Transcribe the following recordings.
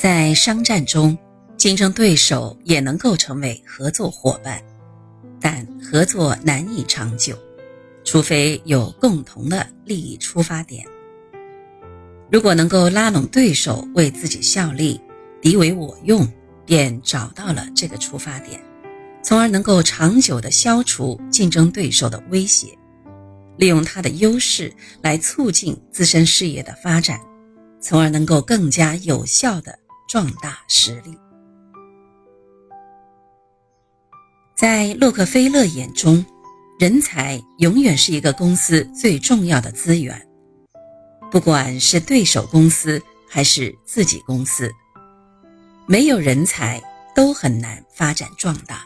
在商战中，竞争对手也能够成为合作伙伴，但合作难以长久，除非有共同的利益出发点。如果能够拉拢对手为自己效力，敌为我用，便找到了这个出发点，从而能够长久地消除竞争对手的威胁，利用他的优势来促进自身事业的发展，从而能够更加有效地。壮大实力。在洛克菲勒眼中，人才永远是一个公司最重要的资源，不管是对手公司还是自己公司，没有人才都很难发展壮大。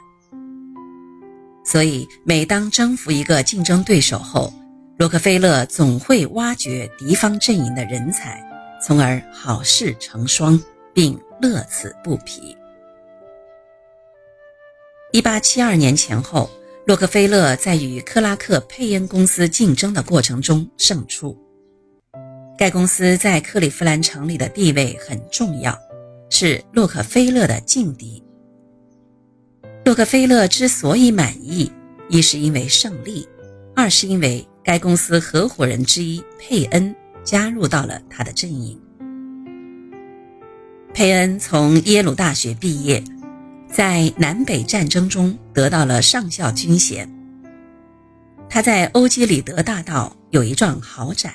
所以，每当征服一个竞争对手后，洛克菲勒总会挖掘敌方阵营的人才，从而好事成双。并乐此不疲。一八七二年前后，洛克菲勒在与克拉克佩恩公司竞争的过程中胜出。该公司在克利夫兰城里的地位很重要，是洛克菲勒的劲敌。洛克菲勒之所以满意，一是因为胜利，二是因为该公司合伙人之一佩恩加入到了他的阵营。佩恩从耶鲁大学毕业，在南北战争中得到了上校军衔。他在欧几里得大道有一幢豪宅。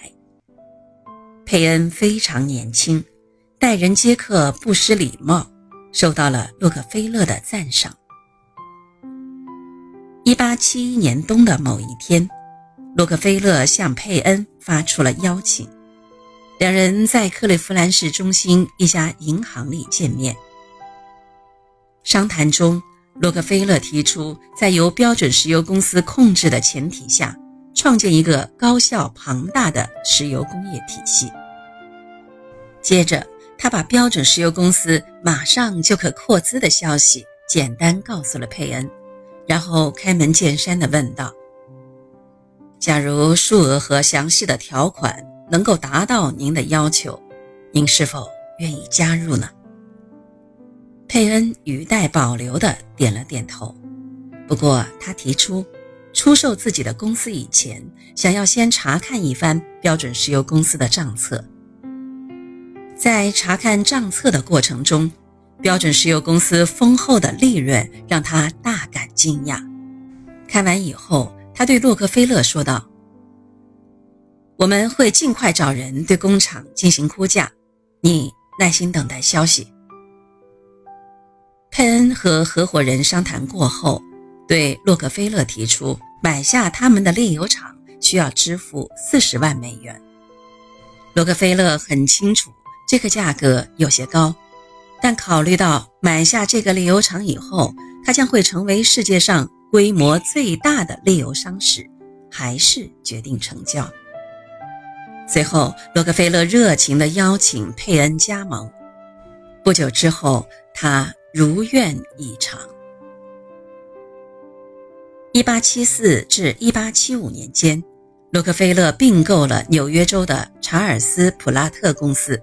佩恩非常年轻，待人接客不失礼貌，受到了洛克菲勒的赞赏。一八七一年冬的某一天，洛克菲勒向佩恩发出了邀请。两人在克利夫兰市中心一家银行里见面。商谈中，洛克菲勒提出，在由标准石油公司控制的前提下，创建一个高效庞大的石油工业体系。接着，他把标准石油公司马上就可扩资的消息简单告诉了佩恩，然后开门见山地问道：“假如数额和详细的条款？”能够达到您的要求，您是否愿意加入呢？佩恩语带保留的点了点头。不过他提出，出售自己的公司以前，想要先查看一番标准石油公司的账册。在查看账册的过程中，标准石油公司丰厚的利润让他大感惊讶。看完以后，他对洛克菲勒说道。我们会尽快找人对工厂进行估价，你耐心等待消息。佩恩和合伙人商谈过后，对洛克菲勒提出买下他们的炼油厂需要支付四十万美元。洛克菲勒很清楚这个价格有些高，但考虑到买下这个炼油厂以后，他将会成为世界上规模最大的炼油商时，还是决定成交。随后，洛克菲勒热情地邀请佩恩加盟。不久之后，他如愿以偿。1874至1875年间，洛克菲勒并购了纽约州的查尔斯·普拉特公司。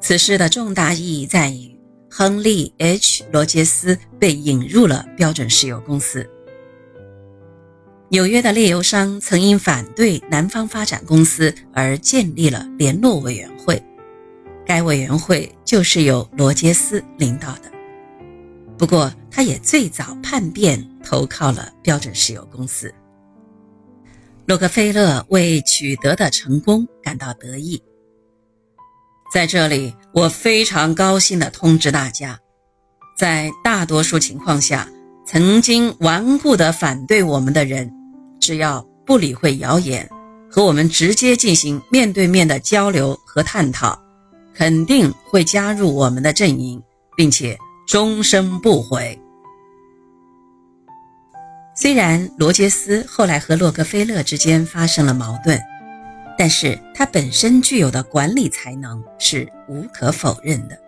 此事的重大意义在于，亨利 ·H· 罗杰斯被引入了标准石油公司。纽约的炼油商曾因反对南方发展公司而建立了联络委员会，该委员会就是由罗杰斯领导的。不过，他也最早叛变投靠了标准石油公司。洛克菲勒为取得的成功感到得意。在这里，我非常高兴地通知大家，在大多数情况下，曾经顽固地反对我们的人。只要不理会谣言，和我们直接进行面对面的交流和探讨，肯定会加入我们的阵营，并且终生不悔。虽然罗杰斯后来和洛克菲勒之间发生了矛盾，但是他本身具有的管理才能是无可否认的。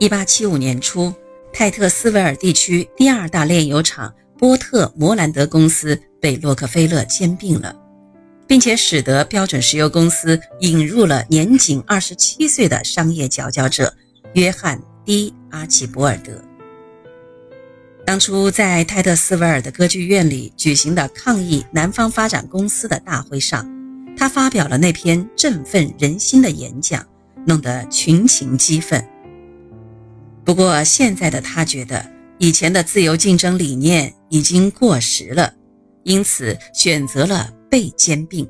一八七五年初，泰特斯维尔地区第二大炼油厂。波特摩兰德公司被洛克菲勒兼并了，并且使得标准石油公司引入了年仅二十七岁的商业佼佼者约翰 ·D· 阿奇博尔德。当初在泰特斯维尔的歌剧院里举行的抗议南方发展公司的大会上，他发表了那篇振奋人心的演讲，弄得群情激愤。不过，现在的他觉得以前的自由竞争理念已经过时了，因此选择了被兼并。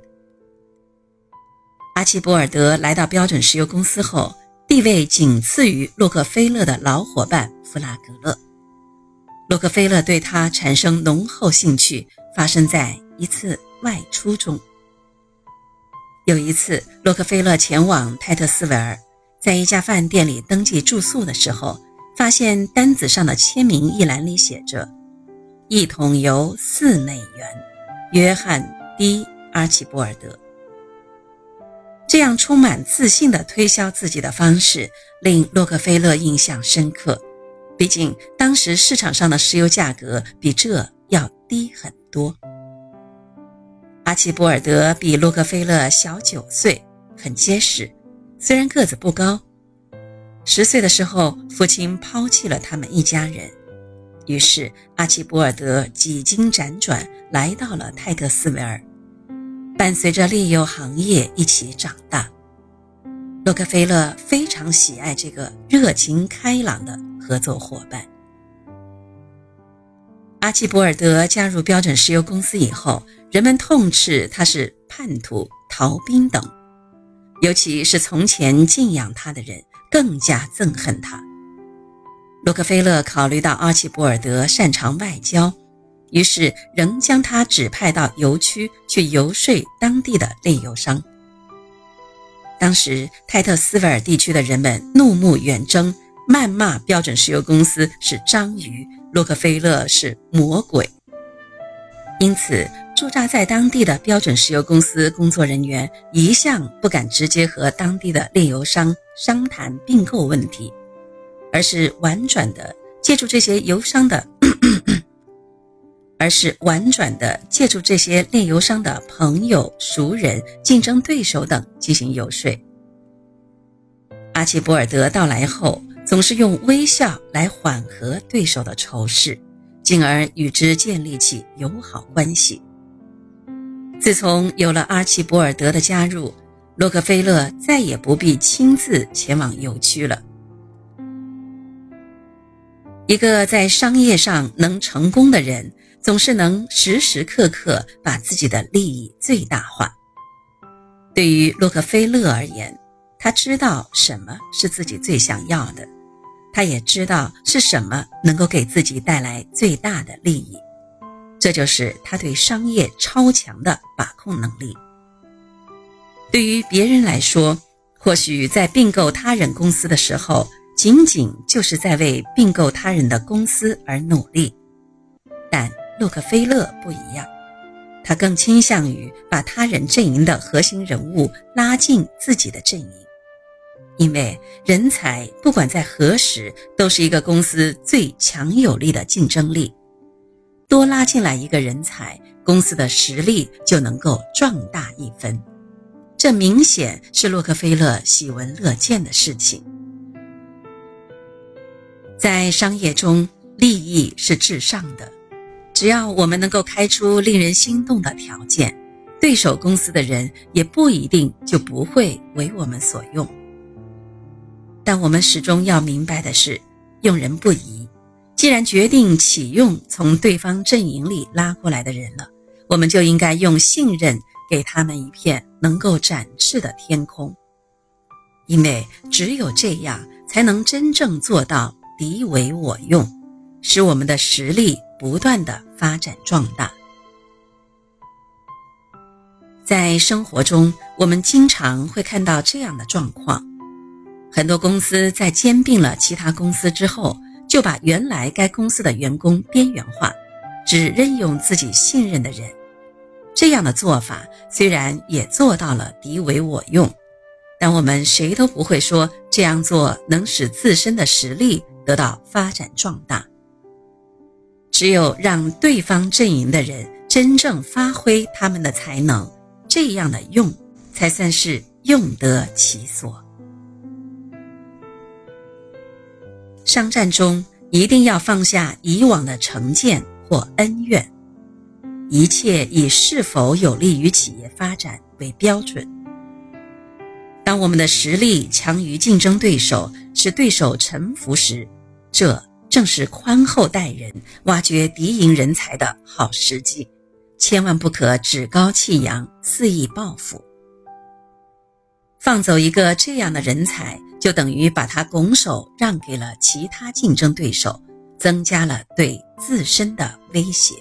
阿奇博尔德来到标准石油公司后，地位仅次于洛克菲勒的老伙伴弗拉格勒。洛克菲勒对他产生浓厚兴趣，发生在一次外出中。有一次，洛克菲勒前往泰特斯维尔，在一家饭店里登记住宿的时候。发现单子上的签名一栏里写着“一桶油四美元，约翰 ·D· 阿奇波尔德”。这样充满自信的推销自己的方式令洛克菲勒印象深刻。毕竟当时市场上的石油价格比这要低很多。阿奇波尔德比洛克菲勒小九岁，很结实，虽然个子不高。十岁的时候，父亲抛弃了他们一家人，于是阿奇博尔德几经辗转来到了泰特斯维尔，伴随着炼油行业一起长大。洛克菲勒非常喜爱这个热情开朗的合作伙伴。阿奇博尔德加入标准石油公司以后，人们痛斥他是叛徒、逃兵等，尤其是从前敬仰他的人。更加憎恨他。洛克菲勒考虑到阿奇博尔德擅长外交，于是仍将他指派到油区去游说当地的炼油商。当时泰特斯维尔地区的人们怒目圆睁，谩骂标准石油公司是章鱼，洛克菲勒是魔鬼。因此，驻扎在当地的标准石油公司工作人员一向不敢直接和当地的炼油商商谈并购问题，而是婉转的借助这些油商的，而是婉转的借助这些炼油商的朋友、熟人、竞争对手等进行游说。阿奇博尔德到来后，总是用微笑来缓和对手的仇视。进而与之建立起友好关系。自从有了阿奇博尔德的加入，洛克菲勒再也不必亲自前往油区了。一个在商业上能成功的人，总是能时时刻刻把自己的利益最大化。对于洛克菲勒而言，他知道什么是自己最想要的。他也知道是什么能够给自己带来最大的利益，这就是他对商业超强的把控能力。对于别人来说，或许在并购他人公司的时候，仅仅就是在为并购他人的公司而努力，但洛克菲勒不一样，他更倾向于把他人阵营的核心人物拉进自己的阵营。因为人才不管在何时都是一个公司最强有力的竞争力，多拉进来一个人才，公司的实力就能够壮大一分。这明显是洛克菲勒喜闻乐见的事情。在商业中，利益是至上的，只要我们能够开出令人心动的条件，对手公司的人也不一定就不会为我们所用。但我们始终要明白的是，用人不疑。既然决定启用从对方阵营里拉过来的人了，我们就应该用信任给他们一片能够展翅的天空。因为只有这样，才能真正做到敌为我用，使我们的实力不断的发展壮大。在生活中，我们经常会看到这样的状况。很多公司在兼并了其他公司之后，就把原来该公司的员工边缘化，只任用自己信任的人。这样的做法虽然也做到了敌为我用，但我们谁都不会说这样做能使自身的实力得到发展壮大。只有让对方阵营的人真正发挥他们的才能，这样的用，才算是用得其所。商战中一定要放下以往的成见或恩怨，一切以是否有利于企业发展为标准。当我们的实力强于竞争对手，使对手臣服时，这正是宽厚待人、挖掘敌营人才的好时机。千万不可趾高气扬、肆意报复。放走一个这样的人才，就等于把他拱手让给了其他竞争对手，增加了对自身的威胁。